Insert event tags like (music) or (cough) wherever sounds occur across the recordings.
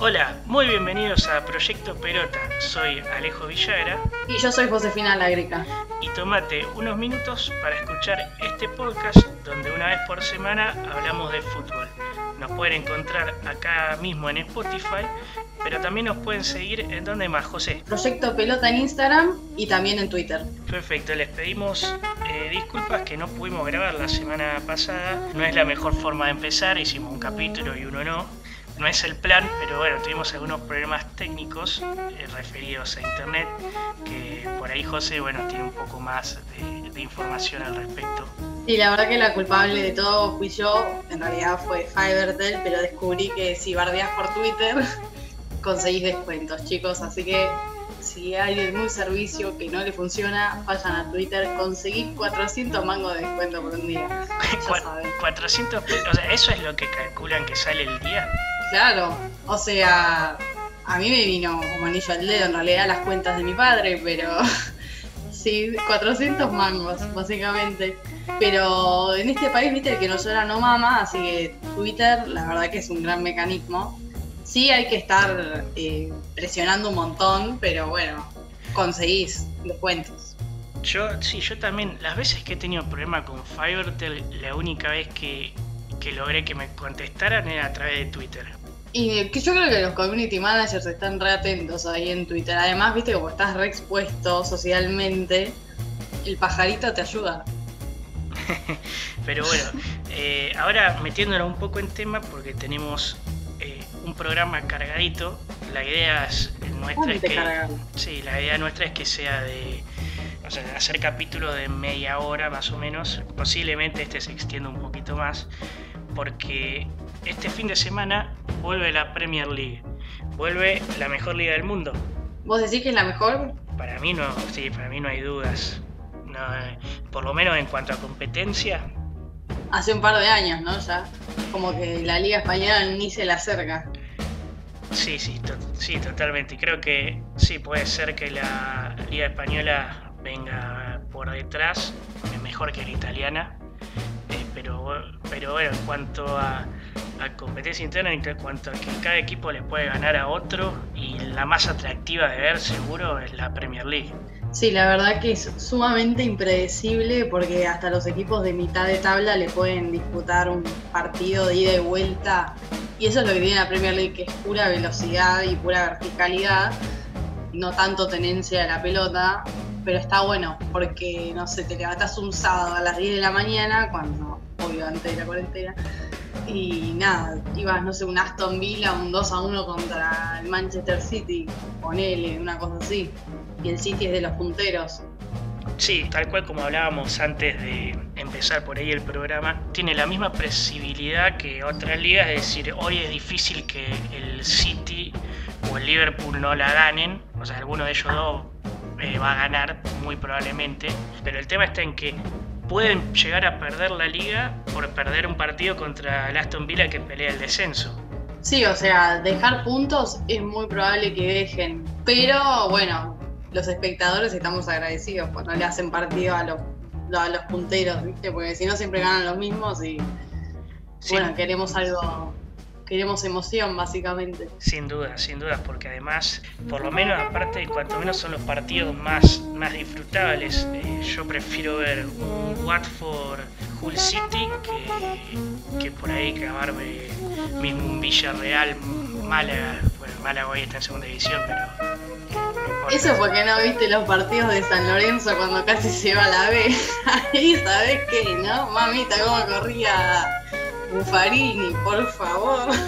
Hola, muy bienvenidos a Proyecto Pelota. Soy Alejo Villagra Y yo soy Josefina Lágrica. y tomate unos minutos para escuchar este podcast donde una vez por semana hablamos de fútbol. Nos pueden encontrar acá mismo en Spotify, pero también nos pueden seguir en donde más, José. Proyecto Pelota en Instagram y también en Twitter. Perfecto, les pedimos eh, disculpas que no pudimos grabar la semana pasada. No es la mejor forma de empezar, hicimos un capítulo y uno no. No es el plan, pero bueno, tuvimos algunos problemas técnicos eh, referidos a internet, que por ahí José, bueno, tiene un poco más de, de información al respecto. Y la verdad que la culpable de todo fui yo. En realidad fue Fivertel, pero descubrí que si bardeás por Twitter (laughs) conseguís descuentos, chicos. Así que si hay algún servicio que no le funciona, vayan a Twitter, conseguí 400 mangos de descuento por un día. Ya (laughs) Cua- saben. 400 pesos, o sea, eso es lo que calculan que sale el día. Claro, o sea, a mí me vino como anillo al dedo en realidad las cuentas de mi padre, pero (laughs) sí, 400 mangos, básicamente. Pero en este país, viste, el que no llora no mama, así que Twitter, la verdad que es un gran mecanismo. Sí hay que estar eh, presionando un montón, pero bueno, conseguís descuentos. Yo, sí, yo también, las veces que he tenido problema con Fivertel, la única vez que, que logré que me contestaran era a través de Twitter. Y que yo creo que los community managers están re atentos ahí en Twitter. Además, viste, como estás re expuesto socialmente, el pajarito te ayuda. (laughs) Pero bueno, eh, ahora metiéndonos un poco en tema porque tenemos eh, un programa cargadito. La idea es, nuestra es que, cargado. sí, la idea nuestra es que sea de o sea, hacer capítulos de media hora más o menos. Posiblemente este se extienda un poquito más porque este fin de semana vuelve la Premier League. Vuelve la mejor liga del mundo. ¿Vos decís que es la mejor? Para mí no, sí, para mí no hay dudas. No, eh, por lo menos en cuanto a competencia, Hace un par de años, ¿no? Ya. Como que la Liga Española ni se le acerca. Sí, sí, to- sí, totalmente. Creo que sí, puede ser que la Liga Española venga por detrás, mejor que la italiana. Eh, pero, pero bueno, en cuanto a, a competencia interna, en cuanto a que cada equipo le puede ganar a otro, y la más atractiva de ver seguro es la Premier League. Sí, la verdad que es sumamente impredecible porque hasta los equipos de mitad de tabla le pueden disputar un partido de ida y vuelta. Y eso es lo que tiene la Premier League, que es pura velocidad y pura verticalidad, no tanto tenencia de la pelota, pero está bueno porque, no sé, te levantas un sábado a las 10 de la mañana, cuando, obvio, antes de la cuarentena, y nada, ibas, no sé, un Aston Villa, un 2 a 1 contra el Manchester City, ponele, una cosa así. Y el City es de los punteros. Sí, tal cual como hablábamos antes de empezar por ahí el programa, tiene la misma previsibilidad que otras ligas, es decir, hoy es difícil que el City o el Liverpool no la ganen, o sea, alguno de ellos dos eh, va a ganar muy probablemente, pero el tema está en que pueden llegar a perder la liga por perder un partido contra el Aston Villa que pelea el descenso. Sí, o sea, dejar puntos es muy probable que dejen. Pero bueno, los espectadores estamos agradecidos cuando le hacen partido a los, a los punteros, ¿viste? Porque si no siempre ganan los mismos y Sí, bueno, queremos algo, queremos emoción básicamente. Sin duda, sin duda, porque además, por lo menos aparte, cuanto menos son los partidos más, más disfrutables, eh, yo prefiero ver un Watford Hull City que, que por ahí clavarme mismo un Villarreal Málaga. Bueno, Málaga hoy está en segunda división, pero. Eso porque no viste los partidos de San Lorenzo cuando casi se va a la B. (laughs) Ahí sabés qué, ¿no? Mamita, cómo corría Buffarini, por favor. (laughs)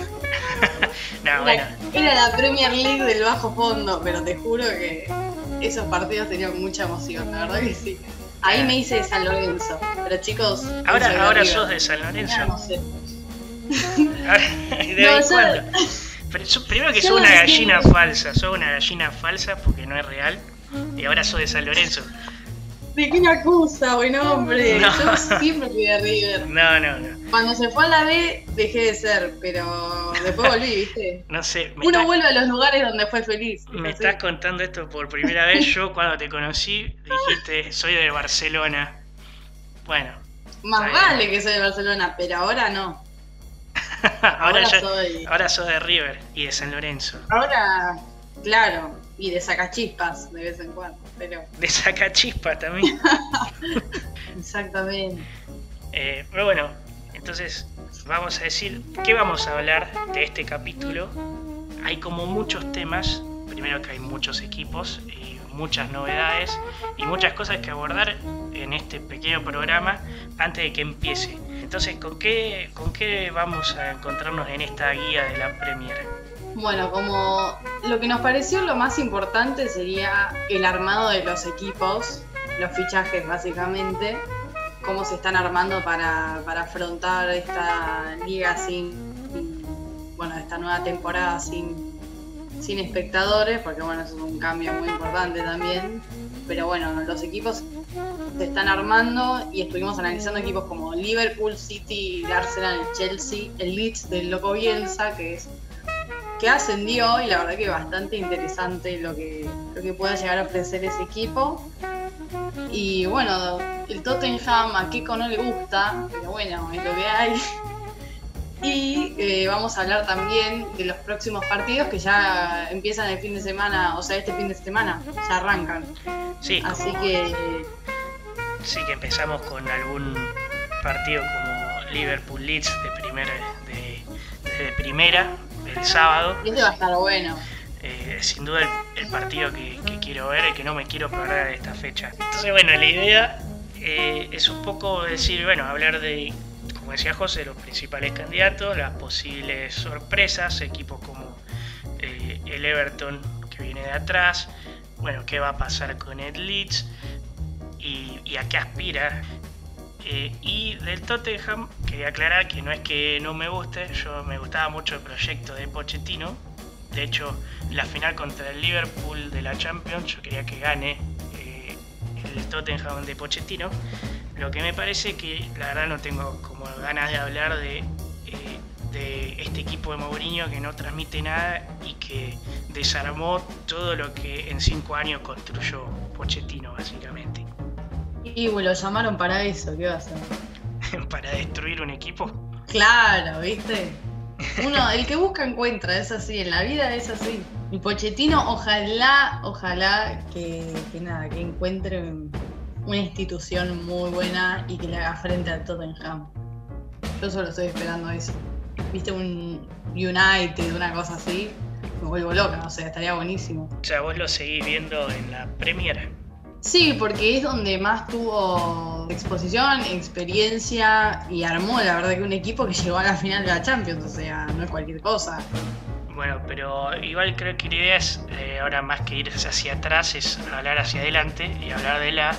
No, bueno, Era la Premier League del bajo fondo, pero te juro que esos partidos tenían mucha emoción, la verdad que sí. Ahí me hice de San Lorenzo, pero chicos. soy ahora, ahora sos de San Lorenzo. Ah, no sé. (laughs) ¿De No, yo-? Pero primero que no una gallina falsa, sos una gallina falsa porque no es real. Y ahora sos de San Lorenzo. ¿De qué me acusa, buen hombre? No. Yo siempre fui de River. No, no, no. Cuando se fue a la B dejé de ser, pero después volví, ¿viste? (laughs) No sé. Uno vuelve a los lugares donde fue feliz. Me estás contando esto por primera vez. Yo cuando te conocí dijiste, soy de Barcelona. Bueno. Más vale que soy de Barcelona, pero ahora no. (laughs) ahora, soy... ahora soy de River y de San Lorenzo. Ahora, claro, y de sacachispas de vez en cuando, pero... De sacachispas también. (laughs) Exactamente. Eh, pero bueno, entonces vamos a decir, ¿qué vamos a hablar de este capítulo? Hay como muchos temas, primero que hay muchos equipos y muchas novedades y muchas cosas que abordar en este pequeño programa antes de que empiece. Entonces, ¿con qué, con qué vamos a encontrarnos en esta guía de la Premier? Bueno, como lo que nos pareció lo más importante sería el armado de los equipos, los fichajes básicamente, cómo se están armando para, afrontar esta liga sin, bueno, esta nueva temporada sin, sin espectadores, porque bueno, eso es un cambio muy importante también. Pero bueno, los equipos se están armando y estuvimos analizando equipos como Liverpool, City, Arsenal, Chelsea, el Leeds del Loco Bielsa, que es que ascendió y la verdad que bastante interesante lo que, lo que pueda llegar a ofrecer ese equipo. Y bueno, el Tottenham a Kiko no le gusta, pero bueno, es lo que hay. (laughs) Y eh, vamos a hablar también de los próximos partidos que ya empiezan el fin de semana, o sea, este fin de semana, ya arrancan. Sí. Así que. Sí, que empezamos con algún partido como Liverpool Leeds de primera, de primera el sábado. Este va a estar bueno. Eh, sin duda el, partido que, quiero ver y que no me quiero perder de esta fecha. Entonces, bueno, la idea eh, es un poco decir, bueno, hablar de, como decía José, los principales candidatos, las posibles sorpresas, equipos como eh, el Everton que viene de atrás, bueno, qué va a pasar con el Leeds y, y a qué aspira eh, y del Tottenham, quería aclarar que no es que no me guste, yo me gustaba mucho el proyecto de Pochettino. De hecho, la final contra el Liverpool de la Champions, yo quería que gane eh, el Tottenham de Pochettino. Lo que me parece que la verdad no tengo como ganas de hablar de, eh, de este equipo de Mourinho que no transmite nada y que desarmó todo lo que en cinco años construyó Pochettino, básicamente. Y lo llamaron para eso, ¿qué va a hacer? (laughs) ¿Para destruir un equipo? Claro, ¿viste? Uno, el que busca encuentra, es así, en la vida es así. Y Pochettino, ojalá, ojalá que, nada, que encuentre una institución muy buena y que le haga frente a Tottenham. Yo solo estoy esperando eso. ¿Viste un United, una cosa así? Me vuelvo loca, o sea, estaría buenísimo. O sea, vos lo seguís viendo en la Premier. Sí, porque es donde más tuvo exposición, experiencia y armó, la verdad, que un equipo que llegó a la final de la Champions, o sea, no es cualquier cosa. Bueno, pero igual creo que la idea es, eh, ahora más que ir hacia atrás, es hablar hacia adelante y hablar de la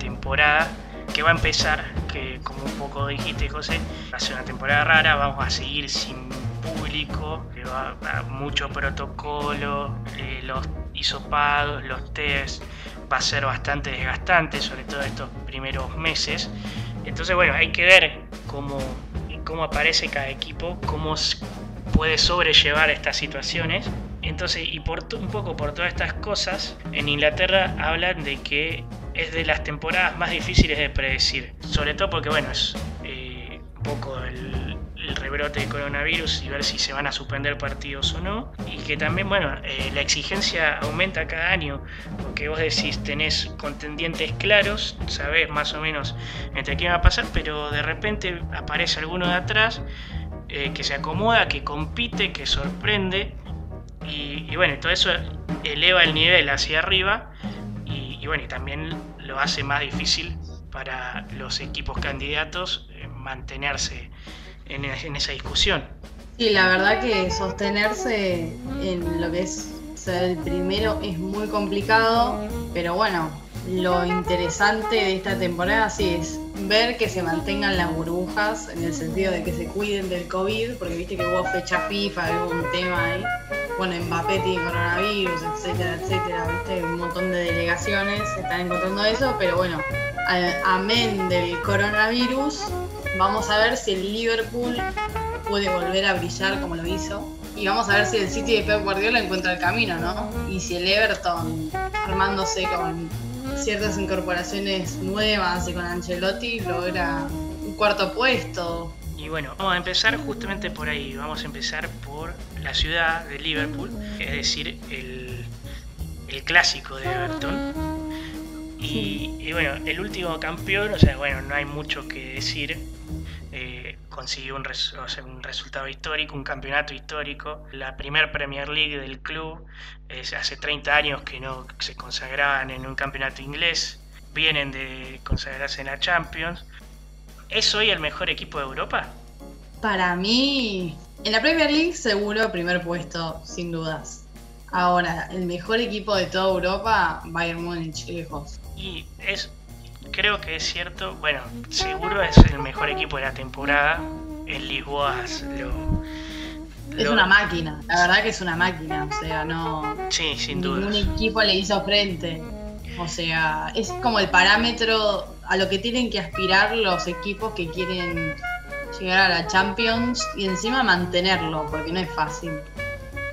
temporada que va a empezar, que como un poco dijiste, José, va a ser una temporada rara, vamos a seguir sin público, que va a mucho protocolo, eh, los hisopados, los test, va a ser bastante desgastante, sobre todo estos primeros meses. Entonces, bueno, hay que ver cómo, cómo aparece cada equipo, cómo puede sobrellevar estas situaciones. Entonces, y por un poco por todas estas cosas, en Inglaterra hablan de que es de las temporadas más difíciles de predecir. Sobre todo porque, bueno, es eh, un poco el el rebrote de coronavirus y ver si se van a suspender partidos o no. Y que también, bueno, eh, la exigencia aumenta cada año, porque vos decís, tenés contendientes claros, sabés más o menos entre quién va a pasar, pero de repente aparece alguno de atrás eh, que se acomoda, que compite, que sorprende. Y, bueno, todo eso eleva el nivel hacia arriba y, y bueno, y también lo hace más difícil para los equipos candidatos eh, mantenerse en, esa discusión. Sí, la verdad que sostenerse en lo que es ser el primero es muy complicado, pero bueno, lo interesante de esta temporada sí es ver que se mantengan las burbujas en el sentido de que se cuiden del COVID, porque viste que hubo fecha FIFA, hubo un tema ahí. Bueno, Mbappé tiene coronavirus, etcétera, etcétera, viste, un montón de delegaciones están encontrando eso, pero bueno, amén del coronavirus, vamos a ver si el Liverpool puede volver a brillar como lo hizo. Y vamos a ver si el City de Pep Guardiola encuentra el camino, ¿no? Y si el Everton, armándose con ciertas incorporaciones nuevas y con Ancelotti, logra un cuarto puesto. Y bueno, vamos a empezar justamente por ahí. Vamos a empezar por la ciudad de Liverpool, es decir, el, el clásico de Everton. Y, bueno, el último campeón, o sea, bueno, no hay mucho que decir. Consiguió un, un, resultado histórico, un campeonato histórico. La primer Premier League del club, es hace 30 años que no se consagraban en un campeonato inglés. Vienen de consagrarse en la Champions. ¿Es hoy el mejor equipo de Europa? Para mí, en la Premier League seguro primer puesto, sin dudas. Ahora, el mejor equipo de toda Europa, Bayern Múnich, lejos. Y es, creo que es cierto, bueno, seguro es el mejor equipo de la temporada. En Lisboa lo, es una máquina, la verdad que es una máquina, o sea, no. Sí, sin duda. Ningún equipo le hizo frente. O sea, es como el parámetro a lo que tienen que aspirar los equipos que quieren llegar a la Champions y encima mantenerlo, porque no es fácil.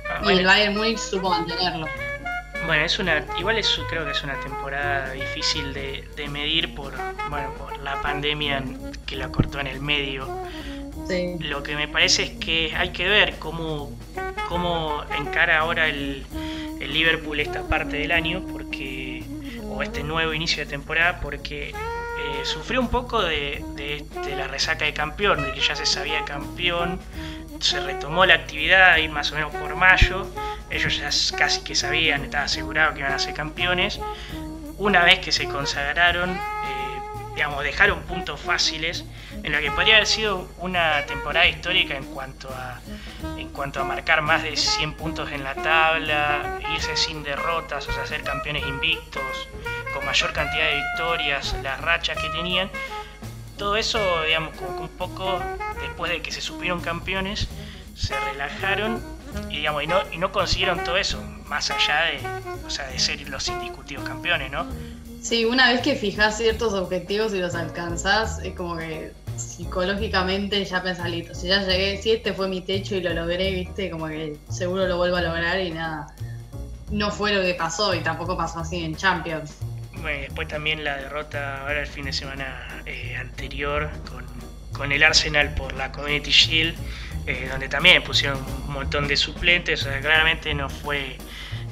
Ah, y el Bayern Munich supo mantenerlo. Bueno, es una, igual es, creo que es una temporada difícil de, medir por, bueno, por la pandemia que la cortó en el medio. Lo que me parece es que hay que ver cómo, cómo encara ahora el, el Liverpool esta parte del año, porque o este nuevo inicio de temporada, porque eh, sufrió un poco de, de, la resaca de campeón, de que ya se sabía campeón, se retomó la actividad ahí más o menos por mayo, ellos ya casi que sabían, estaban asegurados que iban a ser campeones. Una vez que se consagraron, eh, digamos, dejaron puntos fáciles en lo que podría haber sido una temporada histórica en cuanto a en cuanto a marcar más de 100 puntos en la tabla, irse sin derrotas, o sea, ser campeones invictos, con mayor cantidad de victorias, las rachas que tenían. Todo eso, digamos, como un poco después de que se supieron campeones, se relajaron y, digamos, y, no, y no consiguieron todo eso, más allá de, o sea, de ser los indiscutidos campeones, ¿no? Sí, una vez que fijas ciertos objetivos y los alcanzás, es como que psicológicamente ya pensás listo. Si ya llegué, si este fue mi techo y lo logré, viste, como que seguro lo vuelvo a lograr y nada. No fue lo que pasó y tampoco pasó así en Champions. Bueno, después también la derrota ahora el fin de semana eh, anterior con, con, el Arsenal por la Community Shield, eh, donde también pusieron un montón de suplentes, o sea, claramente no fue,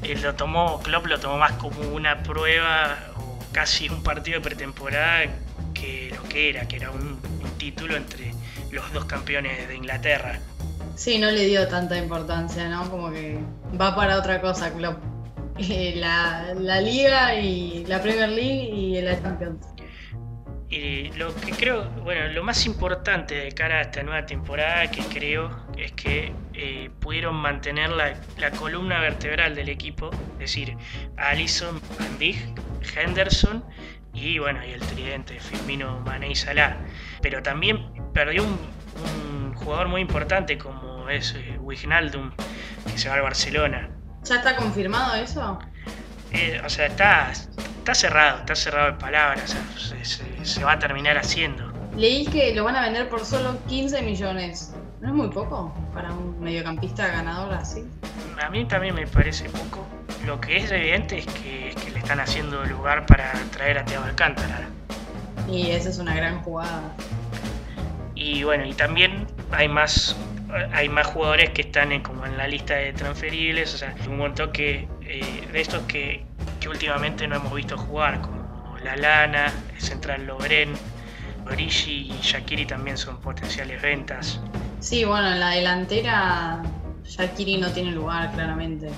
él lo tomó, Klopp lo tomó más como una prueba o casi un partido de pretemporada que lo que era, que era un, título entre los dos campeones de Inglaterra. Sí, no le dio tanta importancia, ¿no? Como que va para otra cosa, Klopp. (laughs) Eh, la, la, Liga y la Premier League y la Champions. Y lo que creo, bueno, lo más importante de cara a esta nueva temporada que creo es que eh, pudieron mantener la, la, columna vertebral del equipo, es decir, Allison, Van Henderson y bueno, y el tridente Firmino, Mané y Salah. Pero también perdió un, jugador muy importante como es eh, Wijnaldum, que se va al Barcelona. ¿Ya está confirmado eso? Eh, o sea, está, está cerrado, está cerrado en palabras, se, va a terminar haciendo. Leí que lo van a vender por solo 15 millones. ¿No es muy poco para un mediocampista ganador así? A mí también me parece poco. Lo que es evidente es que, es que le están haciendo lugar para traer a Teo Alcántara. Y esa es una gran jugada. Y bueno, y también hay más hay más jugadores que están en, como en la lista de transferibles, o sea, un montón que, eh, de estos que, que, últimamente no hemos visto jugar, como La Lana, el Central Lobren, Origi y Shakiri también son potenciales ventas. Sí, bueno, en la delantera Shakiri no tiene lugar claramente.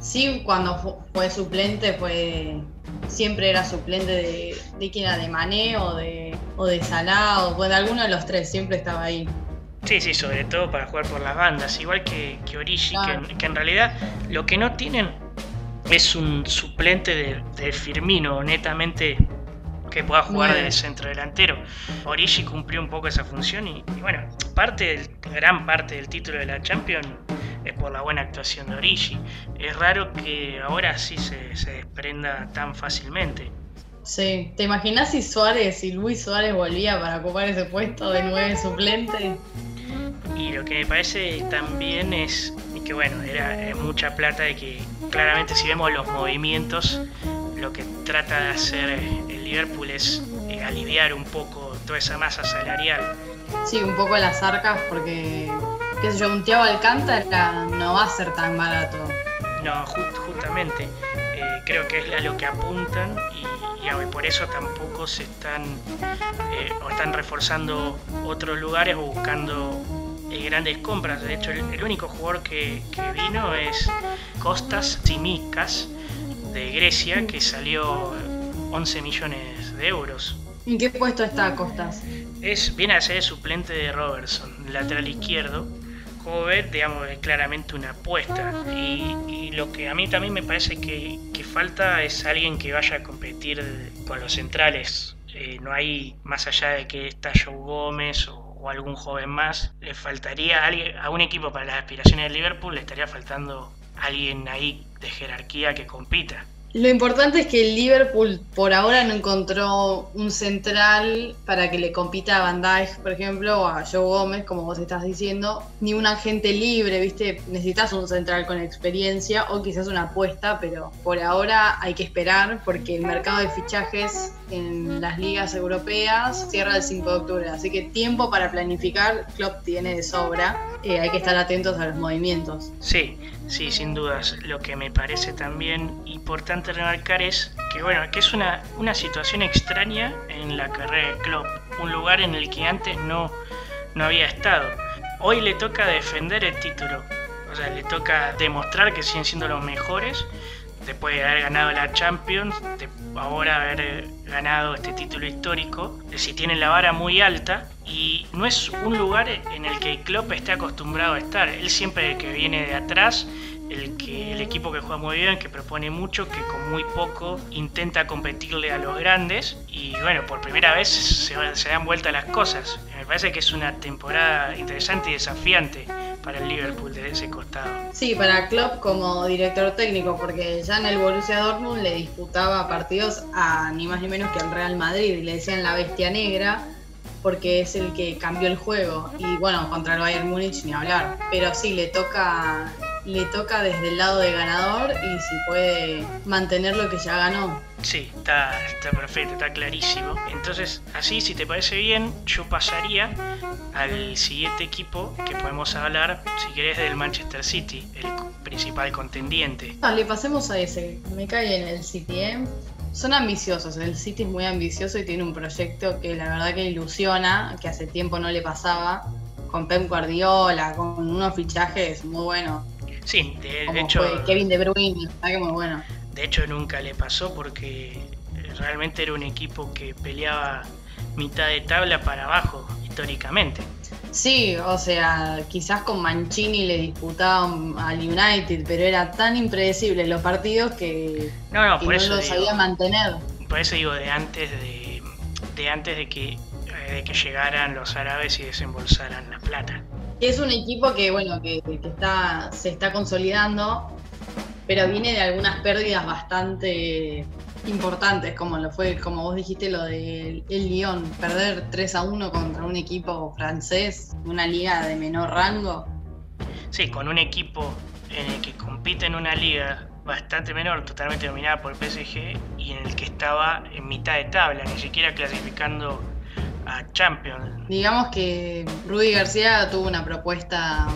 Sí, cuando fue suplente fue siempre era suplente de, de quien era de Mané o de, o de Salah o de alguno de los tres, siempre estaba ahí. Sí, sí, sobre todo para jugar por las bandas, igual que, que Origi, que, en realidad lo que no tienen es un suplente de, de Firmino, netamente que pueda jugar de centro delantero. Origi cumplió un poco esa función y, bueno, parte del, gran parte del título de la Champions es por la buena actuación de Origi. Es raro que ahora sí se, se desprenda tan fácilmente. Sí, ¿te imaginas si Suárez, si Luis Suárez volvía para ocupar ese puesto de nueve suplente? Y lo que me parece también es que, bueno, era eh, mucha plata y que claramente si vemos los movimientos, lo que trata de hacer el Liverpool es eh, aliviar un poco toda esa masa salarial. Sí, un poco las arcas porque, qué sé yo, un Thiago Alcántara no va a ser tan barato. No, justamente. Eh, creo que es a lo que apuntan y, por eso tampoco se están o están reforzando otros lugares o buscando grandes compras. De hecho, el, único jugador que, vino es Costas Simicas de Grecia, que salió 11 millones de euros. ¿En qué puesto está Costas? Es, viene a ser el suplente de Robertson, lateral izquierdo. Joven, digamos, es claramente una apuesta. Y, lo que a mí también me parece que, falta es alguien que vaya a competir con los centrales. Eh, no hay, más allá de que está Joe Gómez o o algún joven más, le faltaría a, alguien, a un equipo para las aspiraciones del Liverpool, le estaría faltando alguien ahí de jerarquía que compita. Lo importante es que el Liverpool por ahora no encontró un central para que le compita a Van Dijk, por ejemplo, o a Joe Gómez, como vos estás diciendo, ni un agente libre, ¿viste? Necesitas un central con experiencia o quizás una apuesta, pero por ahora hay que esperar porque el mercado de fichajes en las ligas europeas cierra el 5 de octubre, así que tiempo para planificar Klopp tiene de sobra, eh, hay que estar atentos a los movimientos. Sí, sí, sin dudas. Lo que me parece también importante remarcar es que, bueno, que es una, una situación extraña en la carrera de Klopp, un lugar en el que antes no, no había estado. Hoy le toca defender el título, o sea, le toca demostrar que siguen siendo los mejores después de haber ganado la Champions, de ahora haber ganado este título histórico, si tiene la vara muy alta y no es un lugar en el que Klopp esté acostumbrado a estar. Él siempre que viene de atrás, el, que, el equipo que juega muy bien, que propone mucho, que con muy poco intenta competirle a los grandes y bueno, por primera vez se, se dan vuelta las cosas. Me parece que es una temporada interesante y desafiante para el Liverpool de ese costado. Sí, para Klopp como director técnico, porque ya en el Borussia Dortmund le disputaba partidos a ni más ni menos que al Real Madrid y le decían la bestia negra porque es el que cambió el juego y bueno, contra el Bayern Múnich ni hablar, pero sí le toca le toca desde el lado de ganador y si puede mantener lo que ya ganó. Sí, está, está perfecto, está clarísimo. Entonces, así, si te parece bien, yo pasaría al siguiente equipo que podemos hablar, si querés, del Manchester City, el principal contendiente. Vale, pasemos a ese. Me cae en el City, ¿eh? Son ambiciosos, el City es muy ambicioso y tiene un proyecto que la verdad que ilusiona, que hace tiempo no le pasaba, con Pep Guardiola, con unos fichajes muy buenos. Sí, de, hecho. Kevin De Bruyne, que muy bueno. De hecho, nunca le pasó porque realmente era un equipo que peleaba mitad de tabla para abajo, históricamente. Sí, o sea, quizás con Mancini le disputaban al United, pero era tan impredecible los partidos que no, no, por eso lo sabía mantener. Por eso digo, de antes de, de antes de que, de que llegaran los árabes y desembolsaran la plata. Es un equipo que, bueno, que, está, se está consolidando, pero viene de algunas pérdidas bastante importantes, como lo fue, como vos dijiste, lo del el Lyon, perder 3 a 1 contra un equipo francés, una liga de menor rango. Sí, con un equipo en el que compite en una liga bastante menor, totalmente dominada por PSG, y en el que estaba en mitad de tabla, ni siquiera clasificando a Champions. Digamos que Rudy García tuvo una propuesta,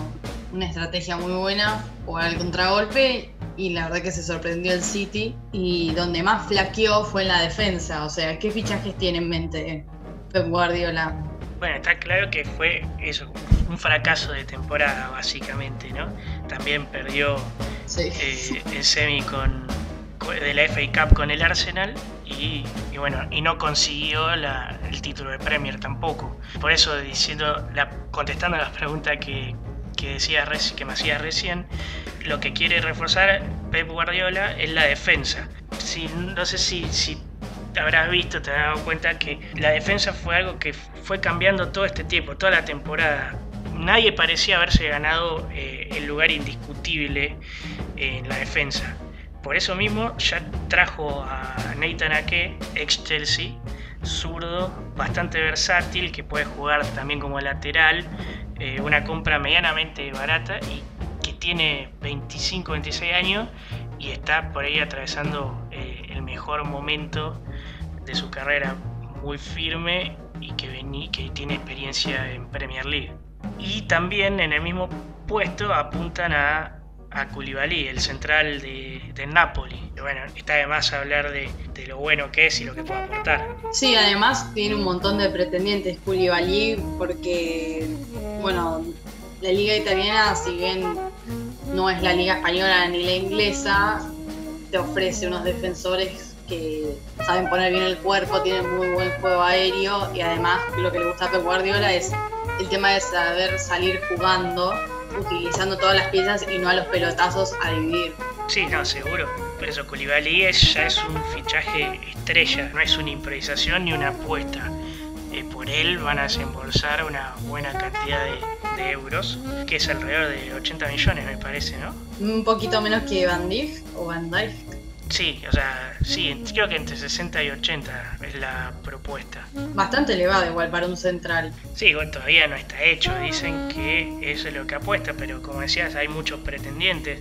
una estrategia muy buena, jugar al contragolpe y la verdad que se sorprendió el City y donde más flaqueó fue en la defensa. O sea, ¿qué fichajes tiene en mente Pep Guardiola? Bueno, está claro que fue eso, un fracaso de temporada básicamente, ¿no? También perdió eh, el semi con, de la FA Cup con el Arsenal y, bueno, y no consiguió el título de Premier tampoco. Por eso diciendo, la, contestando las preguntas que, que, decía, que me hacía recién, lo que quiere reforzar Pep Guardiola es la defensa. Si, no sé si, si habrás visto, te has dado cuenta que la defensa fue algo que fue cambiando todo este tiempo, toda la temporada. Nadie parecía haberse ganado eh, el lugar indiscutible en la defensa por eso mismo ya trajo a Nathan Ake, ex Chelsea, zurdo, bastante versátil, que puede jugar también como lateral, eh, una compra medianamente barata y que tiene 25, 26 años y está por ahí atravesando eh, el mejor momento de su carrera, muy firme y que, que tiene experiencia en Premier League. Y también en el mismo puesto apuntan a, a Koulibaly, el central de, de Napoli. Bueno, está además hablar de, de, lo bueno que es y lo que puede aportar. Sí, además tiene un montón de pretendientes Koulibaly porque, bueno, la liga italiana, si bien no es la liga española ni la inglesa, te ofrece unos defensores que saben poner bien el cuerpo, tienen muy buen juego aéreo y además lo que le gusta a Pep Guardiola es el tema de saber salir jugando, utilizando todas las piezas y no a los pelotazos a dividir. Sí, no, seguro. Por eso Koulibaly es, ya es un fichaje estrella, no es una improvisación ni una apuesta. Eh, por él van a desembolsar una buena cantidad de, de, euros, que es alrededor de 80 millones me parece, ¿no? Un poquito menos que Van Dijk o Van Dijk. Sí, o sea, sí, creo que entre 60 y 80 es la propuesta. Bastante elevado igual para un central. Sí, bueno, todavía no está hecho, dicen que eso es lo que apuesta, pero como decías, hay muchos pretendientes.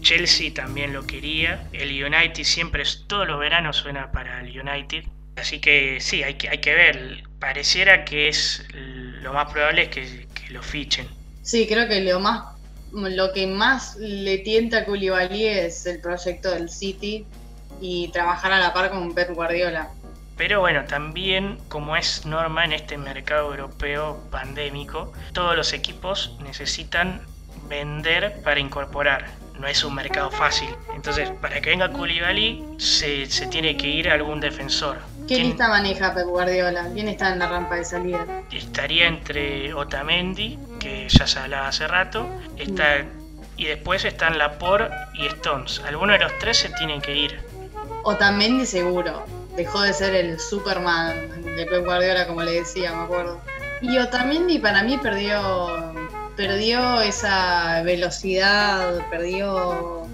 Chelsea también lo quería, el United siempre, todos los veranos suena para el United. Así que sí, hay que, hay que ver, pareciera que es lo más probable es que, que lo fichen. Sí, creo que lo más lo que más le tienta a Koulibaly es el proyecto del City y trabajar a la par con Pep Guardiola. Pero bueno, también como es norma en este mercado europeo pandémico, todos los equipos necesitan vender para incorporar. No es un mercado fácil. Entonces, para que venga Koulibaly, se, se tiene que ir algún defensor. ¿Qué lista maneja Pep Guardiola? ¿Quién está en la rampa de salida? Estaría entre Otamendi, que ya se hablaba hace rato, está, y después están Laporte y Stones. Alguno de los tres se tienen que ir. Otamendi seguro. Dejó de ser el Superman de Pep Guardiola, como le decía, me acuerdo. Y Otamendi para mí perdió, perdió esa velocidad, perdió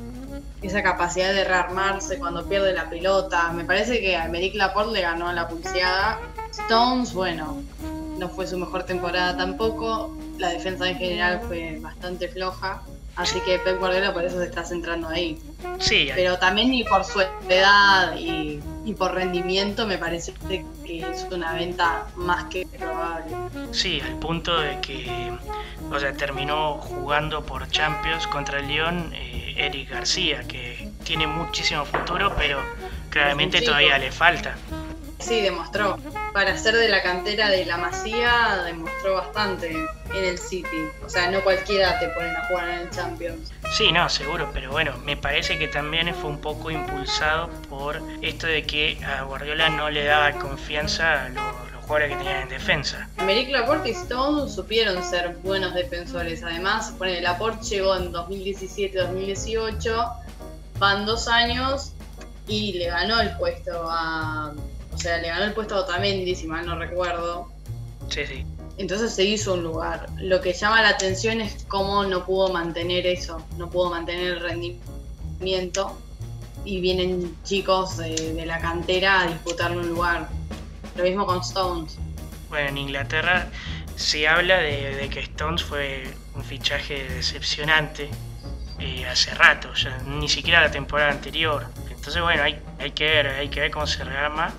esa capacidad de rearmarse cuando pierde la pelota. Me parece que a Medic Laporte le ganó la pulseada. Stones, bueno, no fue su mejor temporada tampoco. La defensa en general fue bastante floja. Así que Pep Guardiola por eso se está centrando ahí. Sí. Pero también ni por su edad y, y, por rendimiento me parece que es una venta más que probable. Sí, al punto de que, o sea, terminó jugando por Champions contra el Lyon eh, Eric García, que tiene muchísimo futuro, pero claramente todavía le falta. Sí, demostró. Para ser de la cantera de la Masía, demostró bastante en el City. O sea, no cualquiera te ponen a jugar en el Champions. Sí, no, seguro, pero bueno, me parece que también fue un poco impulsado por esto de que a Guardiola no le daba confianza a los, los jugadores que tenían en defensa. Meric Laporte y Stone supieron ser buenos defensores. Además, bueno, Laporte llegó en 2017-2018, van dos años y le ganó el puesto a o sea, le ganó el puesto a Otamendi, si mal no recuerdo. Sí, sí. Entonces se hizo un lugar. Lo que llama la atención es cómo no pudo mantener eso, no pudo mantener el rendimiento. Y vienen chicos de, de la cantera a disputarle un lugar. Lo mismo con Stones. Bueno, en Inglaterra se habla de, de que Stones fue un fichaje decepcionante eh, hace rato, ya, ni siquiera la temporada anterior. Entonces, bueno, hay, hay que ver, hay que ver cómo se rearma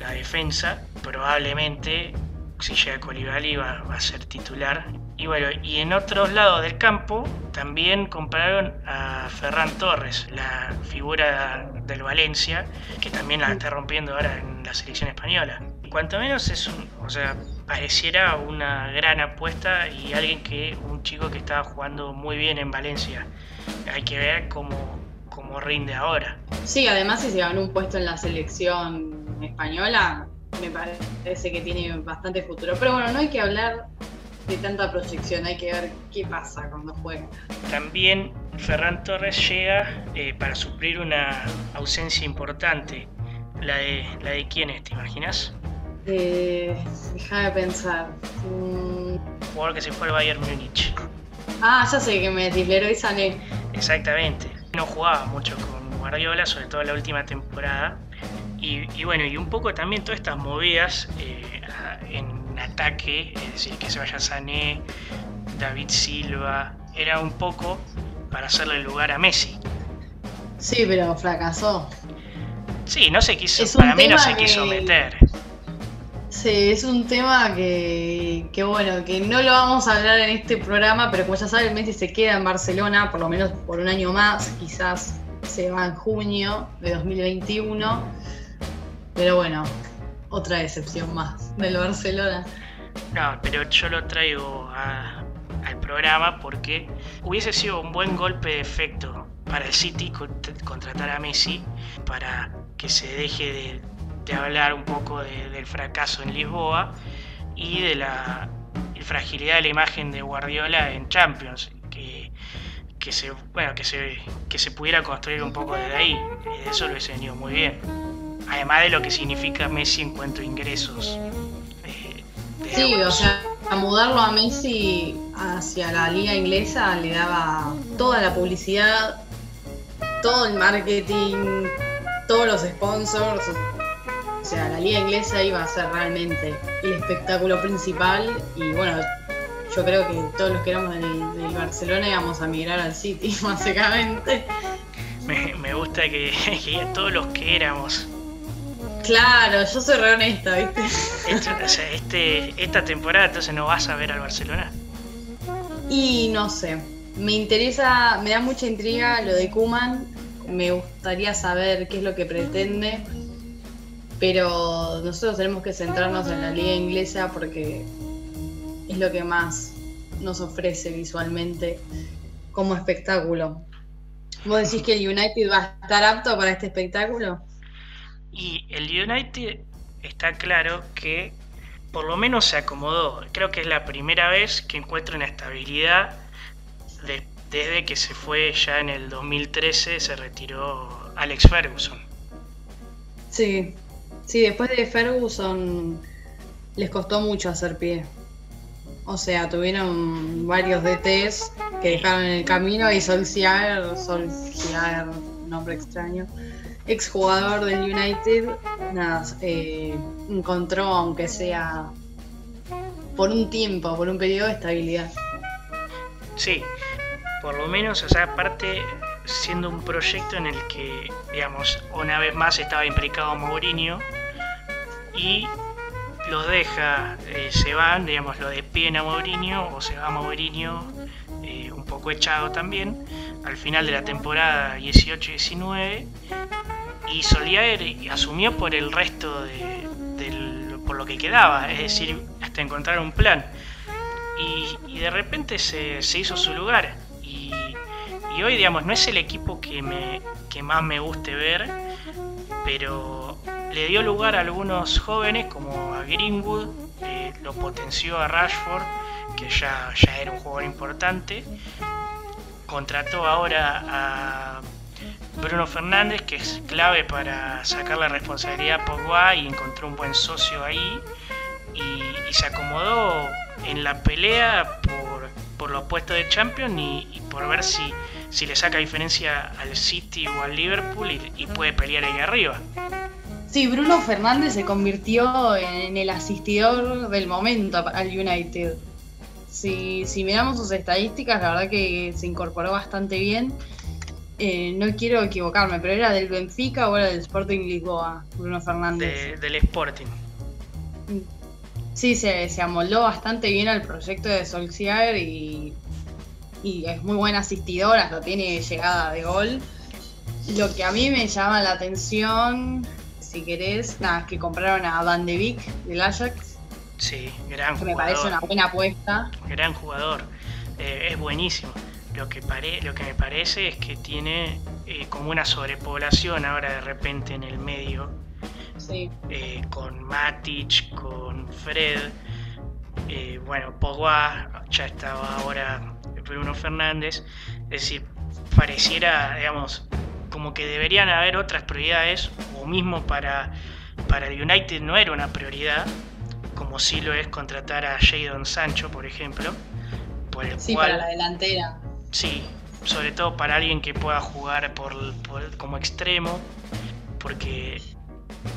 la defensa. Probablemente, si llega Colibali, va, va, a ser titular. Y bueno, y en otros lados del campo también compararon a Ferran Torres, la figura del Valencia, que también la está rompiendo ahora en la selección española. Cuanto menos es un, o sea, pareciera una gran apuesta y alguien que, un chico que estaba jugando muy bien en Valencia. Hay que ver cómo, cómo rinde ahora. Sí, además si se ganó un puesto en la selección española, me parece que tiene bastante futuro. Pero bueno, no hay que hablar de tanta proyección, hay que ver qué pasa cuando juega. También Ferran Torres llega eh, para suplir una ausencia importante. ¿La de, la de quién es, te imaginas? Eh, deja de pensar. Mm. Jugador que se fue al Bayern Múnich. Ah, ya sé que me decís, Leroy Sané. Exactamente. No jugaba mucho con Guardiola, sobre todo en la última temporada. Y, bueno, y un poco también todas estas movidas eh, en ataque, es decir, que se vaya Sané, David Silva, era un poco para hacerle lugar a Messi. Sí, pero fracasó. Sí, no se quiso, para mí no se quiso meter. Sí, es un tema que, bueno, que no lo vamos a hablar en este programa, pero como ya saben, Messi se queda en Barcelona por lo menos por un año más, quizás se va en junio de 2021. Pero bueno, otra decepción más del Barcelona. No, pero yo lo traigo al programa porque hubiese sido un buen golpe de efecto para el City contratar a Messi para que se deje de, hablar un poco del fracaso en Lisboa y de la fragilidad de la imagen de Guardiola en Champions, que, que se, bueno, que se, que se pudiera construir un poco desde ahí. Eso lo he venido muy bien además de lo que significa Messi en cuanto a ingresos. Eh, sí, o sea, a mudarlo a Messi hacia la liga inglesa le daba toda la publicidad, todo el marketing, todos los sponsors. O sea, la liga inglesa iba a ser realmente el espectáculo principal y bueno, yo creo que todos los que éramos del, Barcelona íbamos a migrar al City, (laughs) básicamente. Me, gusta que, (laughs) que todos los que éramos Claro, yo soy re honesta, ¿viste? Este, esta temporada entonces no vas a ver al Barcelona. Y no sé, me interesa, me da mucha intriga lo de Kuman, me gustaría saber qué es lo que pretende, pero nosotros tenemos que centrarnos en la liga inglesa porque es lo que más nos ofrece visualmente como espectáculo. ¿Vos decís que el United va a estar apto para este espectáculo? Y el United está claro que por lo menos se acomodó. Creo que es la primera vez que encuentra una estabilidad desde que se fue ya en el 2013, se retiró Alex Ferguson. Sí, sí, después de Ferguson les costó mucho hacer pie. O sea, tuvieron varios DTs que dejaron en el camino y Solskjaer, Solskjaer, nombre extraño, exjugador del United, nada, eh, encontró, aunque sea por un tiempo, por un periodo de estabilidad. Sí, por lo menos, o sea, siendo un proyecto en el que, digamos, una vez más estaba implicado Mourinho y los deja, eh, se van, digamos, lo despiden a Mourinho o se va a eh, un poco echado también al final de la temporada 18-19 y Solier asumió por el resto de, por lo que quedaba, es decir, hasta encontrar un plan. Y, de repente se, hizo su lugar. Y, hoy, digamos, no es el equipo que, me, que más me guste ver, pero le dio lugar a algunos jóvenes como a Greenwood, eh, lo potenció a Rashford, que ya, ya era un jugador importante. Contrató ahora a Bruno Fernández, que es clave para sacar la responsabilidad a Pogba y encontró un buen socio ahí. Y, se acomodó en la pelea por, por los puestos de Champions y, por ver si, si le saca diferencia al City o al Liverpool y, puede pelear ahí arriba. Sí, Bruno Fernández se convirtió en el asistidor del momento al United. Si, si miramos sus estadísticas, la verdad que se incorporó bastante bien eh, no quiero equivocarme, pero era del Benfica o era del Sporting Lisboa, Bruno Fernández. del Sporting. Sí, se, se, amoldó bastante bien al proyecto de Solskjaer y, y es muy buen asistidor, hasta tiene llegada de gol. Lo que a mí me llama la atención, si querés, nada, es que compraron a Van de Beek del Ajax. Sí, gran que jugador. me parece una buena apuesta. Gran jugador, eh, es buenísimo. Lo que, lo que me parece es que tiene eh, como una sobrepoblación ahora de repente en el medio. Eh, con Matic, con Fred, bueno, Pogba, ya estaba ahora Bruno Fernández. Es decir, pareciera, digamos, como que deberían haber otras prioridades, o mismo para, para el United no era una prioridad, como sí lo es contratar a Jadon Sancho, por ejemplo. Por el sí, para la delantera. Sí, sobre todo para alguien que pueda jugar por, como extremo, porque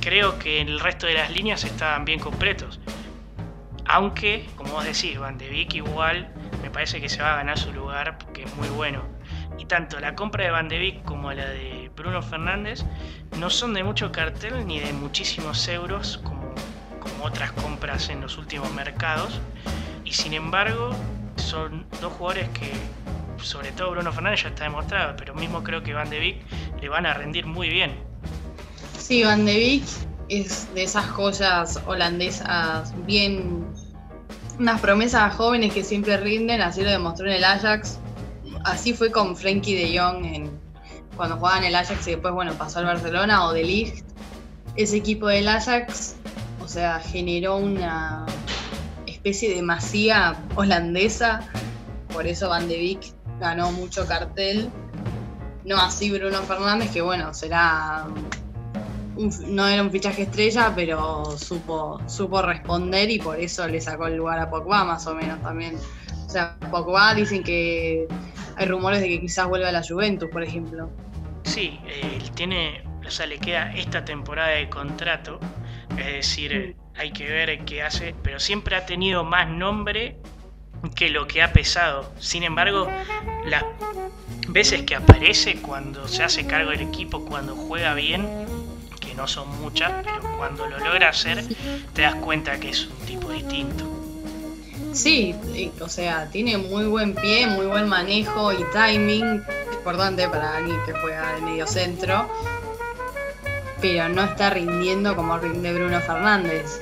creo que el resto de las líneas estaban bien completos. Aunque, como vos decís, Van de Beek igual me parece que se va a ganar su lugar porque es muy bueno. Y tanto la compra de Van de Beek como la de Bruno Fernández no son de mucho cartel ni de muchísimos euros como, como otras compras en los últimos mercados. Y sin embargo, son dos jugadores que, sobre todo Bruno Fernández ya está demostrado, pero mismo creo que Van de Beek le van a rendir muy bien. Sí, Van de Beek es de esas joyas holandesas bien. Unas promesas jóvenes que siempre rinden, así lo demostró en el Ajax. Así fue con Frenkie de Jong en, cuando jugaba en el Ajax y después bueno pasó al Barcelona o de Ligt. Ese equipo del Ajax, o sea, generó una especie de masía holandesa, por eso Van de Beek ganó mucho cartel. No así Bruno Fernández, que bueno, será no era un fichaje estrella, pero supo, supo responder y por eso le sacó el lugar a Pogba más o menos también. O sea, Pogba dicen que hay rumores de que quizás vuelva a la Juventus, por ejemplo. Sí, él tiene, o sea, le queda esta temporada de contrato, es decir, hay que ver qué hace, pero siempre ha tenido más nombre que lo que ha pesado. Sin embargo, las veces que aparece cuando se hace cargo del equipo, cuando juega bien, no son muchas, pero cuando lo logra hacer te das cuenta que es un tipo distinto. Sí, o sea, tiene muy buen pie, muy buen manejo y timing, importante para alguien que juega de medio centro, pero no está rindiendo como rinde Bruno Fernández,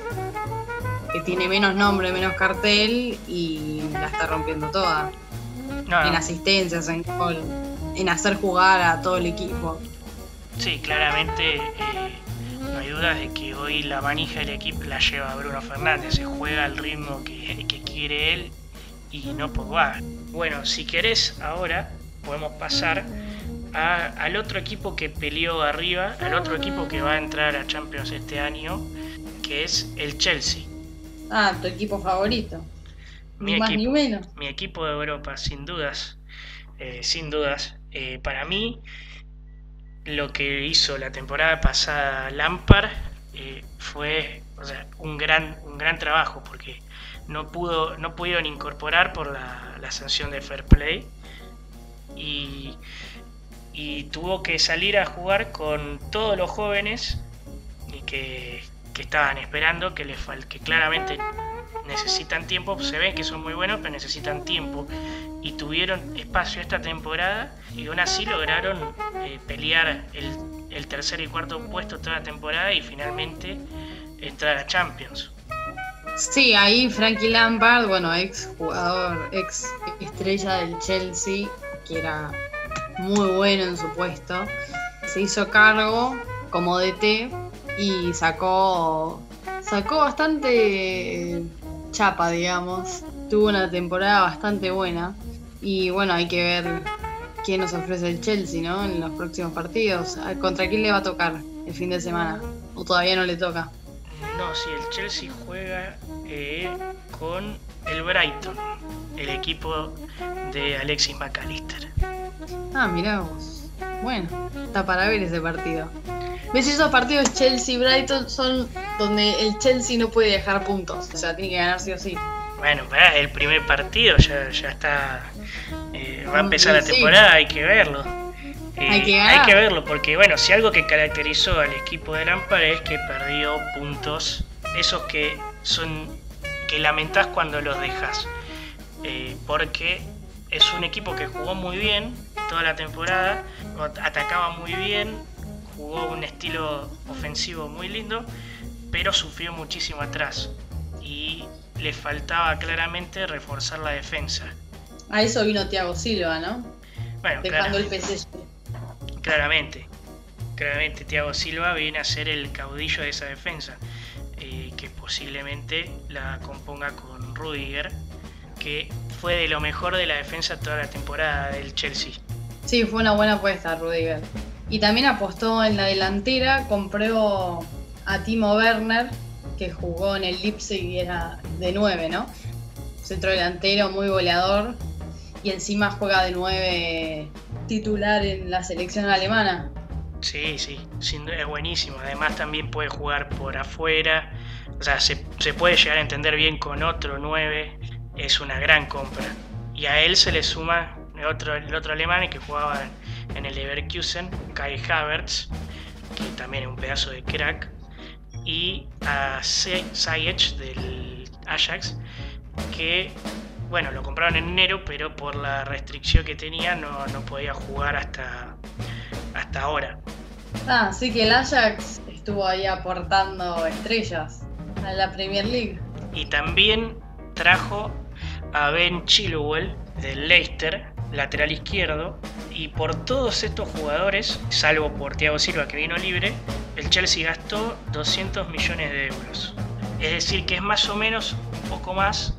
que tiene menos nombre, menos cartel y la está rompiendo toda. En asistencias, en en hacer jugar a todo el equipo. Sí, claramente eh, no hay duda de que hoy la manija del equipo la lleva Bruno Fernández, se juega al ritmo que, quiere él y no Pogba. Bueno, si querés ahora podemos pasar al otro equipo que peleó arriba, al otro equipo que va a entrar a Champions este año, que es el Chelsea. Ah, tu equipo favorito. Mi ni más ni menos. Mi equipo de Europa, sin dudas. Eh, sin dudas. Eh, para mí, lo que hizo la temporada pasada Lampard eh, fue un, gran, un gran trabajo porque no, pudo, no pudieron incorporar por la, sanción de Fair Play y, tuvo que salir a jugar con todos los jóvenes que, que estaban esperando, que, les, que claramente necesitan tiempo, se ven que son muy buenos, pero necesitan tiempo. Y tuvieron espacio esta temporada y aún así lograron eh, pelear el, tercer y cuarto puesto toda la temporada y finalmente entrar a Champions. Sí, ahí Frankie Lampard, bueno, ex jugador, ex estrella del Chelsea, que era muy bueno en su puesto, se hizo cargo como DT y sacó sacó bastante chapa, digamos. Tuvo una temporada bastante buena. Y bueno, hay que ver quién nos ofrece el Chelsea, ¿no? En los próximos partidos. ¿Contra quién le va a tocar el fin de semana? ¿O todavía no le toca? No, si el Chelsea juega eh, con el Brighton, el equipo de Alexis McAllister. Ah, mirá vos. Bueno, está para ver ese partido. ¿Ves? Esos partidos Chelsea-Brighton son donde el Chelsea no puede dejar puntos. O sea, tiene que ganar sí o sí. Bueno, el primer partido ya, ya está. Eh, va a empezar la temporada, hay que verlo. Eh, hay, que hay que verlo, porque bueno, si algo que caracterizó al equipo de Lampard es que perdió puntos, esos que son que lamentás cuando los dejas. Eh, porque es un equipo que jugó muy bien toda la temporada, atacaba muy bien, jugó un estilo ofensivo muy lindo, pero sufrió muchísimo atrás y le faltaba claramente reforzar la defensa. A eso vino Thiago Silva, ¿no? Bueno, Dejando el PSG. Claramente, claramente Thiago Silva viene a ser el caudillo de esa defensa, eh, que posiblemente la componga con Rudiger, que fue de lo mejor de la defensa toda la temporada del Chelsea. Sí, fue una buena apuesta Rudiger. Y también apostó en la delantera, compró a Timo Werner, que jugó en el Leipzig y era de 9, ¿no? Centro delantero, muy goleador. y encima juega de nueve titular en la selección alemana. Sí, sí, es buenísimo. Además también puede jugar por afuera. O sea, se, puede llegar a entender bien con otro 9. Es una gran compra. Y a él se le suma el otro, el otro alemán que jugaba en el Leverkusen, Kai Havertz, que también es un pedazo de crack. Y a Ziyech del Ajax, que bueno, lo compraron en enero, pero por la restricción que tenía no, no podía jugar hasta, hasta ahora. Ah, sí que el Ajax estuvo ahí aportando estrellas a la Premier League. Y también trajo a Ben Chilwell del Leicester, lateral izquierdo, y por todos estos jugadores, salvo por Thiago Silva que vino libre, el Chelsea gastó 200 millones de euros. Es decir, que es más o menos un poco más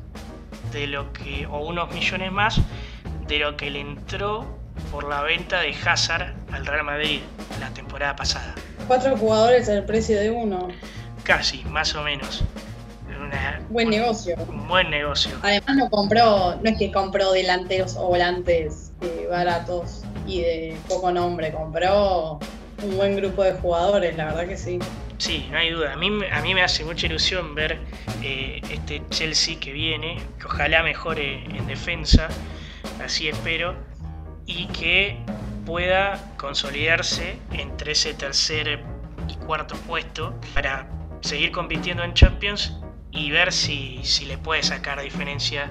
de lo que, o unos millones más, de lo que le entró por la venta de Hazard al Real Madrid la temporada pasada. Cuatro jugadores al precio de uno. Casi, más o menos. buen negocio. Un buen negocio. Además no compró, no es que compró delanteros o volantes eh, baratos y de poco nombre, compró un buen grupo de jugadores, la verdad que sí. Sí, no hay duda. A mí, a mí me hace mucha ilusión ver eh, este Chelsea que viene, que ojalá mejore en defensa, así espero, y que pueda consolidarse entre ese tercer y cuarto puesto para seguir compitiendo en Champions y ver si, si le puede sacar diferencia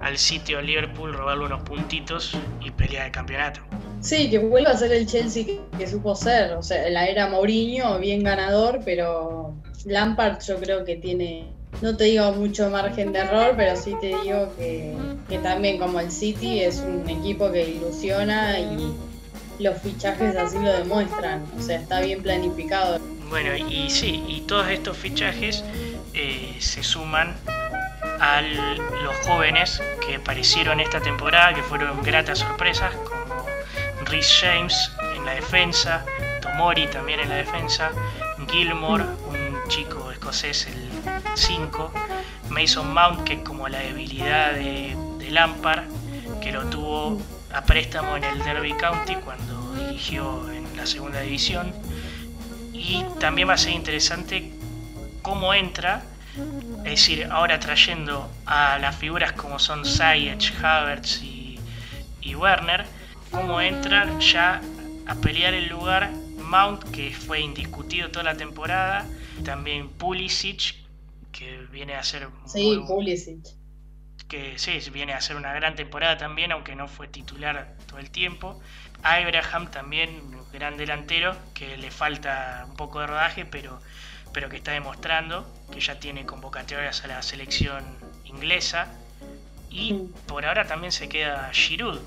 al sitio Liverpool, robarle unos puntitos y pelear el campeonato. Sí, que vuelva a ser el Chelsea que, supo ser. O sea, la era Mourinho, bien ganador, pero Lampard yo creo que tiene, no te digo mucho margen de error, pero sí te digo que, que también como el City es un equipo que ilusiona y los fichajes así lo demuestran. O sea, está bien planificado. Bueno, y sí, y todos estos fichajes eh, se suman a los jóvenes que aparecieron esta temporada, que fueron gratas sorpresas, Rhys James en la defensa, Tomori también en la defensa, Gilmore, un chico escocés, el 5, Mason Mount, que como la debilidad de, de Lampard, que lo tuvo a préstamo en el Derby County cuando dirigió en la segunda división. Y también va a ser interesante cómo entra es decir, ahora trayendo a las figuras como son Ziyech, Havertz y, Werner, cómo entran ya a pelear el lugar Mount, que fue indiscutido toda la temporada, también Pulisic, que viene a ser... Sí, Pulisic. Que sí, viene a ser una gran temporada también, aunque no fue titular todo el tiempo. Abraham también, gran delantero, que le falta un poco de rodaje, pero pero que está demostrando que ya tiene convocatorias a la selección inglesa. Y mm. por ahora también se queda Giroud.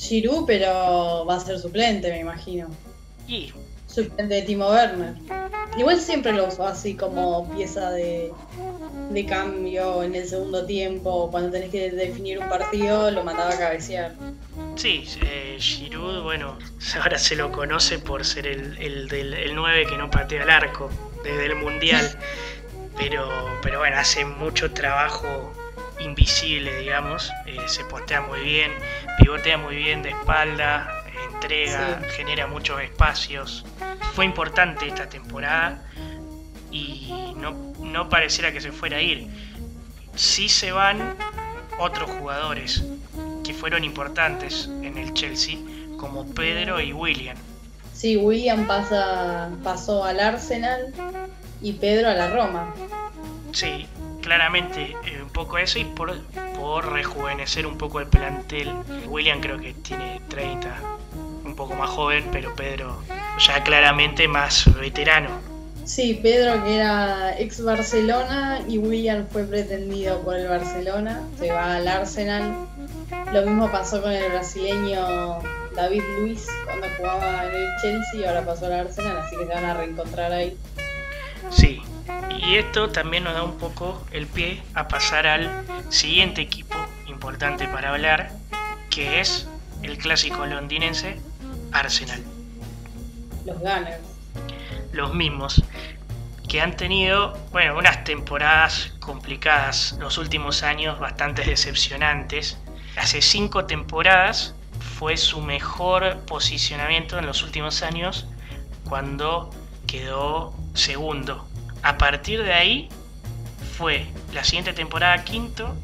Giroud, pero va a ser suplente, me imagino. Y. Suplente de Timo Werner. Igual siempre lo usó así como pieza de, de cambio en el segundo tiempo. Cuando tenés que definir un partido, lo mandaba a cabecear. Sí, eh, Giroud, bueno, (laughs) ahora se lo conoce por ser el, el, del, el 9 que no patea el arco desde el mundial, (laughs) pero, pero bueno, hace mucho trabajo invisible, digamos, eh, se postea muy bien, pivotea muy bien de espalda, entrega, genera muchos espacios. Fue importante esta temporada y no, no pareciera que se fuera a ir. Sí se van otros jugadores que fueron importantes en el Chelsea, como Pedro y William. Sí, William pasa, pasó al Arsenal y Pedro a la Roma. Sí, claramente eh, un poco eso y por, por rejuvenecer un poco el plantel. William creo que tiene 30, un poco más joven, pero Pedro ya claramente más veterano. Sí, Pedro que era ex Barcelona y William fue pretendido por el Barcelona, se va al Arsenal. Lo mismo pasó con el brasileño David Luis cuando jugaba en el Chelsea y ahora pasó al Arsenal, así que se van a reencontrar ahí. Sí, y esto también nos da un poco el pie a pasar al siguiente equipo importante para hablar, que es el clásico londinense Arsenal. Los Gunners. Los mismos, que han tenido, bueno, unas temporadas complicadas, los últimos años bastante decepcionantes, hace cinco temporadas fue su mejor posicionamiento en los últimos años cuando quedó segundo. A partir de ahí fue la siguiente temporada quinto,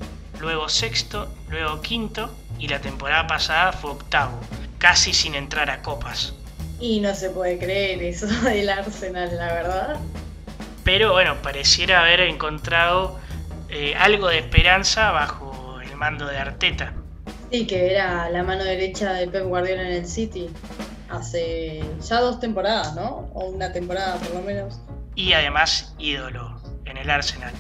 luego sexto, luego quinto y la temporada pasada fue octavo, casi sin entrar a copas. Y no se puede creer eso (laughs) del Arsenal, la verdad. Pero bueno, pareciera haber encontrado eh, algo de esperanza bajo el mando de Arteta. Sí, que era la mano derecha de Pep Guardiola en el City hace ya dos temporadas, ¿no? O una temporada por lo menos. Y además ídolo en el Arsenal,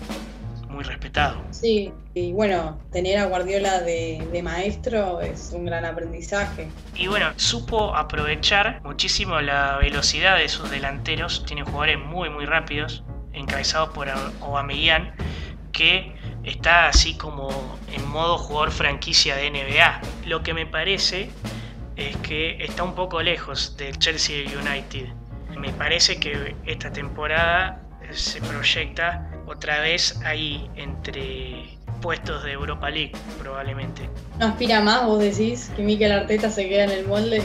muy respetado. Sí, y bueno, tener a Guardiola de, de, maestro es un gran aprendizaje. Y bueno, supo aprovechar muchísimo la velocidad de sus delanteros. Tiene jugadores muy, muy rápidos, encabezados por Aubameyang, que está así como en modo jugador franquicia de NBA. Lo que me parece es que está un poco lejos del Chelsea United. Me parece que esta temporada se proyecta otra vez ahí entre puestos de Europa League probablemente. ¿No aspira más, vos decís, que Mikel Arteta se queda en el molde?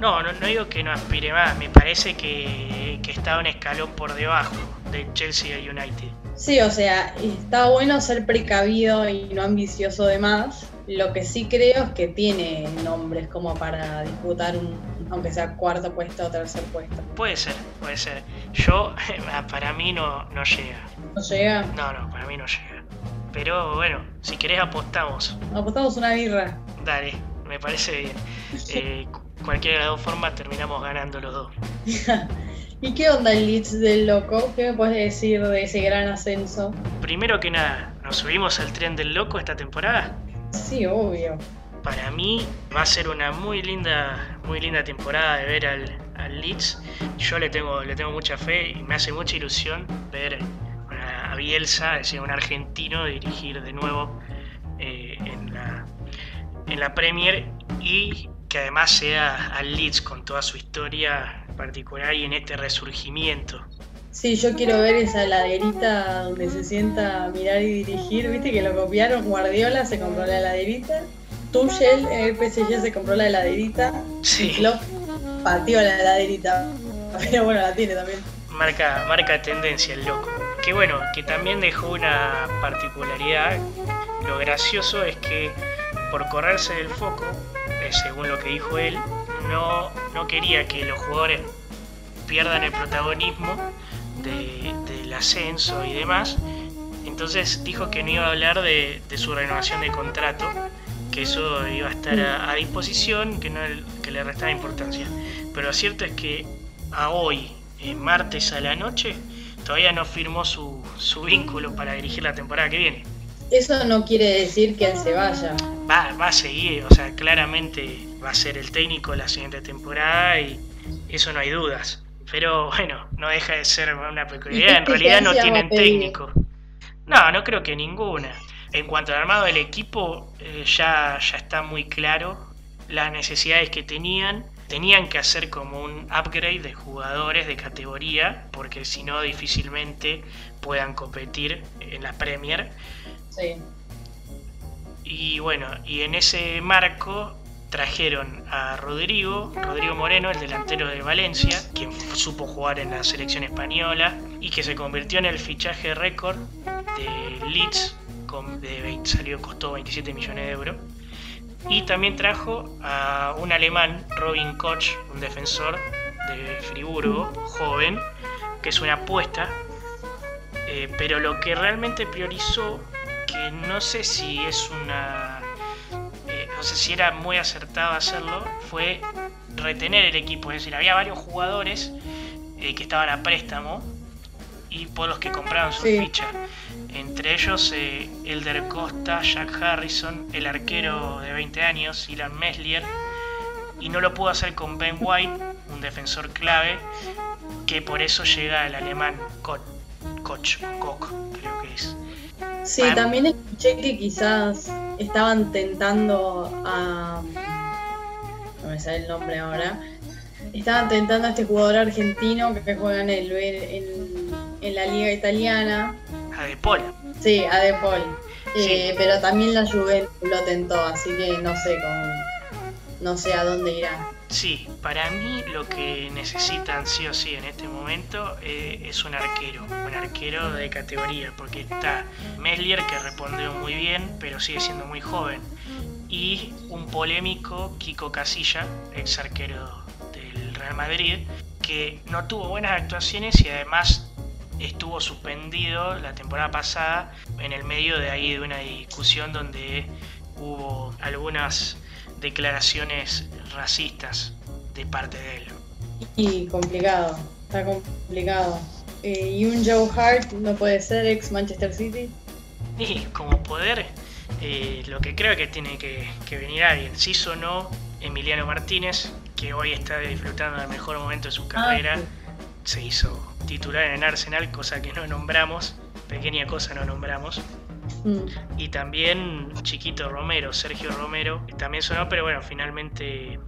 No, no, no digo que no aspire más, me parece que, que está un escalón por debajo del Chelsea United. Sí, o sea, está bueno ser precavido y no ambicioso de más. Lo que sí creo es que tiene nombres como para disputar un, aunque sea cuarto puesto o tercer puesto. Puede ser, puede ser. Yo, (laughs) para mí no, no llega. ¿No llega? No, no, para mí no llega. Pero bueno, si querés apostamos. Apostamos una birra. Dale, me parece bien. (laughs) Eh, cualquiera de las dos formas terminamos ganando los dos. (laughs) ¿Y qué onda el Leeds del loco? ¿Qué me puedes decir de ese gran ascenso? Primero que nada, ¿nos subimos al tren del loco esta temporada? Sí, obvio. Para mí va a ser una muy linda, muy linda temporada de ver al, al Leeds. Yo le tengo, le tengo mucha fe y me hace mucha ilusión ver a Bielsa, es decir, un argentino, dirigir de nuevo eh, en, la, en la Premier y que además sea al Leeds con toda su historia particular y en este resurgimiento. Sí, yo quiero ver esa laderita donde se sienta a mirar y dirigir. Viste que lo copiaron. Guardiola se compró la laderita. Tuchel en el PSG se compró la heladerita. Sí. Klopp pateó la heladerita. (laughs) Pero bueno, la tiene también. Marca, marca tendencia el loco. Que bueno, que también dejó una particularidad. Lo gracioso es que por correrse del foco, eh, según lo que dijo él, no, no quería que los jugadores pierdan el protagonismo del ascenso y demás. Entonces dijo que no iba a hablar de, su renovación de contrato, que eso iba a estar a, disposición, que no que le restaba importancia. Pero lo cierto es que a hoy, martes a la noche, todavía no firmó su, su vínculo para dirigir la temporada que viene. Eso no quiere decir que él se vaya. Va, va a seguir, o sea, claramente va a ser el técnico la siguiente temporada y eso no hay dudas. Pero bueno, no deja de ser una peculiaridad. En realidad no tienen técnico. No, no creo que ninguna. En cuanto al armado del equipo, eh, ya, ya está muy claro las necesidades que tenían. Tenían que hacer como un upgrade de jugadores de categoría, porque si no difícilmente puedan competir en la Premier. Sí. Y bueno, y en ese marco trajeron a Rodrigo, Rodrigo Moreno, el delantero de Valencia, quien supo jugar en la selección española y que se convirtió en el fichaje récord de Leeds, de, salió, costó 27 millones de euros. Y también trajo a un alemán, Robin Koch, un defensor de Friburgo, joven, que es una apuesta. Eh, pero lo que realmente priorizó, que no sé si es una no sé si era muy acertado hacerlo, fue retener el equipo. Es decir, había varios jugadores eh, que estaban a préstamo y por los que compraron su ficha. Entre ellos eh, Elder Costa, Jack Harrison, el arquero de 20 años, Ilan Meslier, y no lo pudo hacer con Ben White, un defensor clave, que por eso llega el alemán Koch, Koch, Koch creo que es. Sí, también escuché que quizás estaban tentando a. No me sale el nombre ahora. Estaban tentando a este jugador argentino que juega en, el, en, en la liga italiana. A De Paul. Sí, a De Paul. Eh, pero también la Juventus lo tentó, así que no sé no sé a dónde irá. Sí, para mí lo que necesitan sí o sí en este momento eh, es un arquero, un arquero de categoría, porque está Meslier que respondió muy bien, pero sigue siendo muy joven, y un polémico Kiko Casilla, ex arquero del Real Madrid, que no tuvo buenas actuaciones y además estuvo suspendido la temporada pasada en el medio de ahí de una discusión donde hubo algunas declaraciones racistas de parte de él. Y complicado, está complicado. Eh, ¿Y un Joe Hart no puede ser ex Manchester City? Y como poder, eh, lo que creo que tiene que, venir alguien. Si sonó Emiliano Martínez, que hoy está disfrutando del mejor momento de su ah, carrera. Se hizo titular en Arsenal, cosa que no nombramos. Pequeña cosa no nombramos. Mm. Y también Chiquito Romero, Sergio Romero, también sonó, pero bueno, finalmente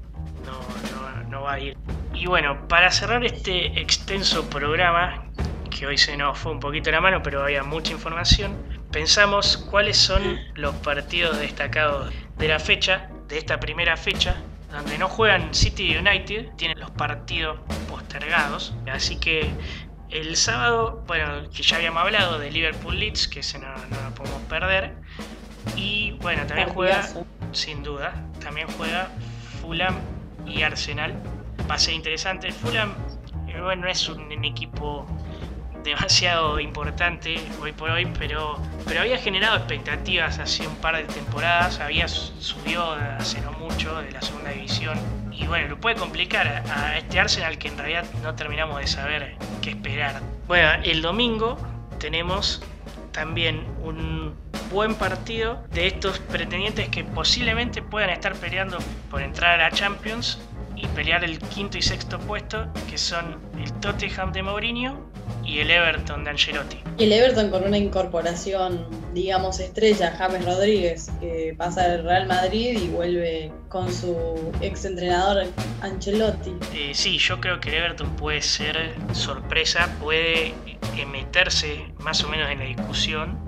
no, va a ir. Y bueno, para cerrar este extenso programa, que hoy se nos fue un poquito la mano, pero había mucha información, pensamos cuáles son los partidos destacados de la fecha, de esta primera fecha, donde no juegan City United, tienen los partidos postergados, así que el sábado, bueno, que ya habíamos hablado de Liverpool Leeds, que ese no, lo podemos perder. Y bueno, también juega, sin duda, también juega Fulham y Arsenal. Va a ser interesante. Fulham, eh, bueno, es un, equipo demasiado importante hoy por hoy, pero, pero había generado expectativas hace un par de temporadas, había subió hace no mucho de la segunda división y bueno, lo puede complicar a, este Arsenal que en realidad no terminamos de saber qué esperar. Bueno, el domingo tenemos también un buen partido de estos pretendientes que posiblemente puedan estar peleando por entrar a la Champions y pelear el quinto y sexto puesto, que son el Tottenham de Mourinho y el Everton de Ancelotti. Y el Everton con una incorporación, digamos, estrella, James Rodríguez, que pasa del Real Madrid y vuelve con su ex entrenador Ancelotti. Eh, sí, yo creo que el Everton puede ser sorpresa, puede meterse más o menos en la discusión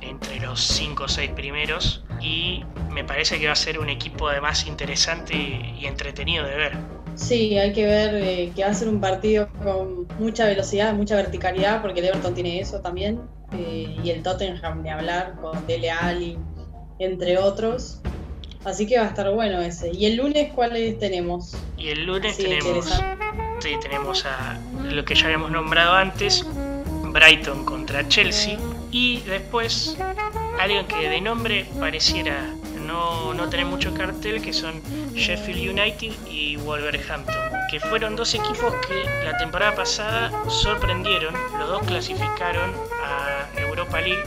entre los 5 o 6 primeros y me parece que va a ser un equipo además interesante y entretenido de ver. Sí, hay que ver eh, que va a ser un partido con mucha velocidad, mucha verticalidad, porque el Everton tiene eso también, eh, y el Tottenham de hablar con Dele Alli, entre otros. Así que va a estar bueno ese. ¿Y el lunes cuáles tenemos? Y el lunes tenemos, sí, tenemos a lo que ya habíamos nombrado antes, Brighton contra Chelsea, y después alguien que de nombre pareciera no, no tener mucho cartel, que son Sheffield United y Wolverhampton, que fueron dos equipos que la temporada pasada sorprendieron, los dos clasificaron a Europa League,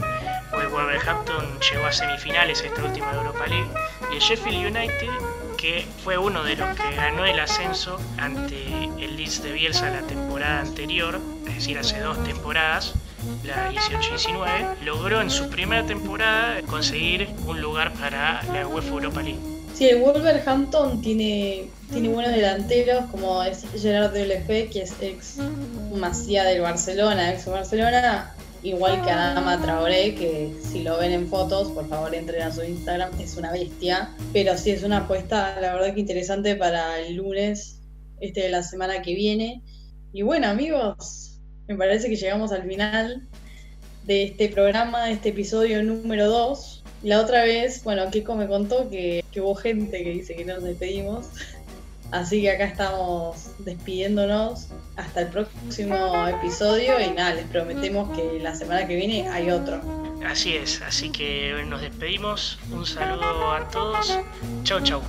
el Wolverhampton llegó a semifinales esta última Europa League, y el Sheffield United, que fue uno de los que ganó el ascenso ante el Leeds de Bielsa la temporada anterior, es decir, hace dos temporadas, la 18-19, logró en su primera temporada conseguir un lugar para la UEFA Europa League. Sí, el Wolverhampton tiene, tiene buenos delanteros, como es Gerard Deulofeu, que es ex Masía del Barcelona, ex Barcelona, igual que Adama Traoré, que si lo ven en fotos, por favor entren a su Instagram, es una bestia. Pero sí es una apuesta, la verdad que interesante para el lunes, este de la semana que viene. Y bueno, amigos, me parece que llegamos al final de este programa, de este episodio número 2. La otra vez, bueno, Kiko me contó que, hubo gente que dice que nos despedimos. Así que acá estamos despidiéndonos hasta el próximo episodio y nada, les prometemos que la semana que viene hay otro. Así es, así que nos despedimos. Un saludo a todos. Chau, chau.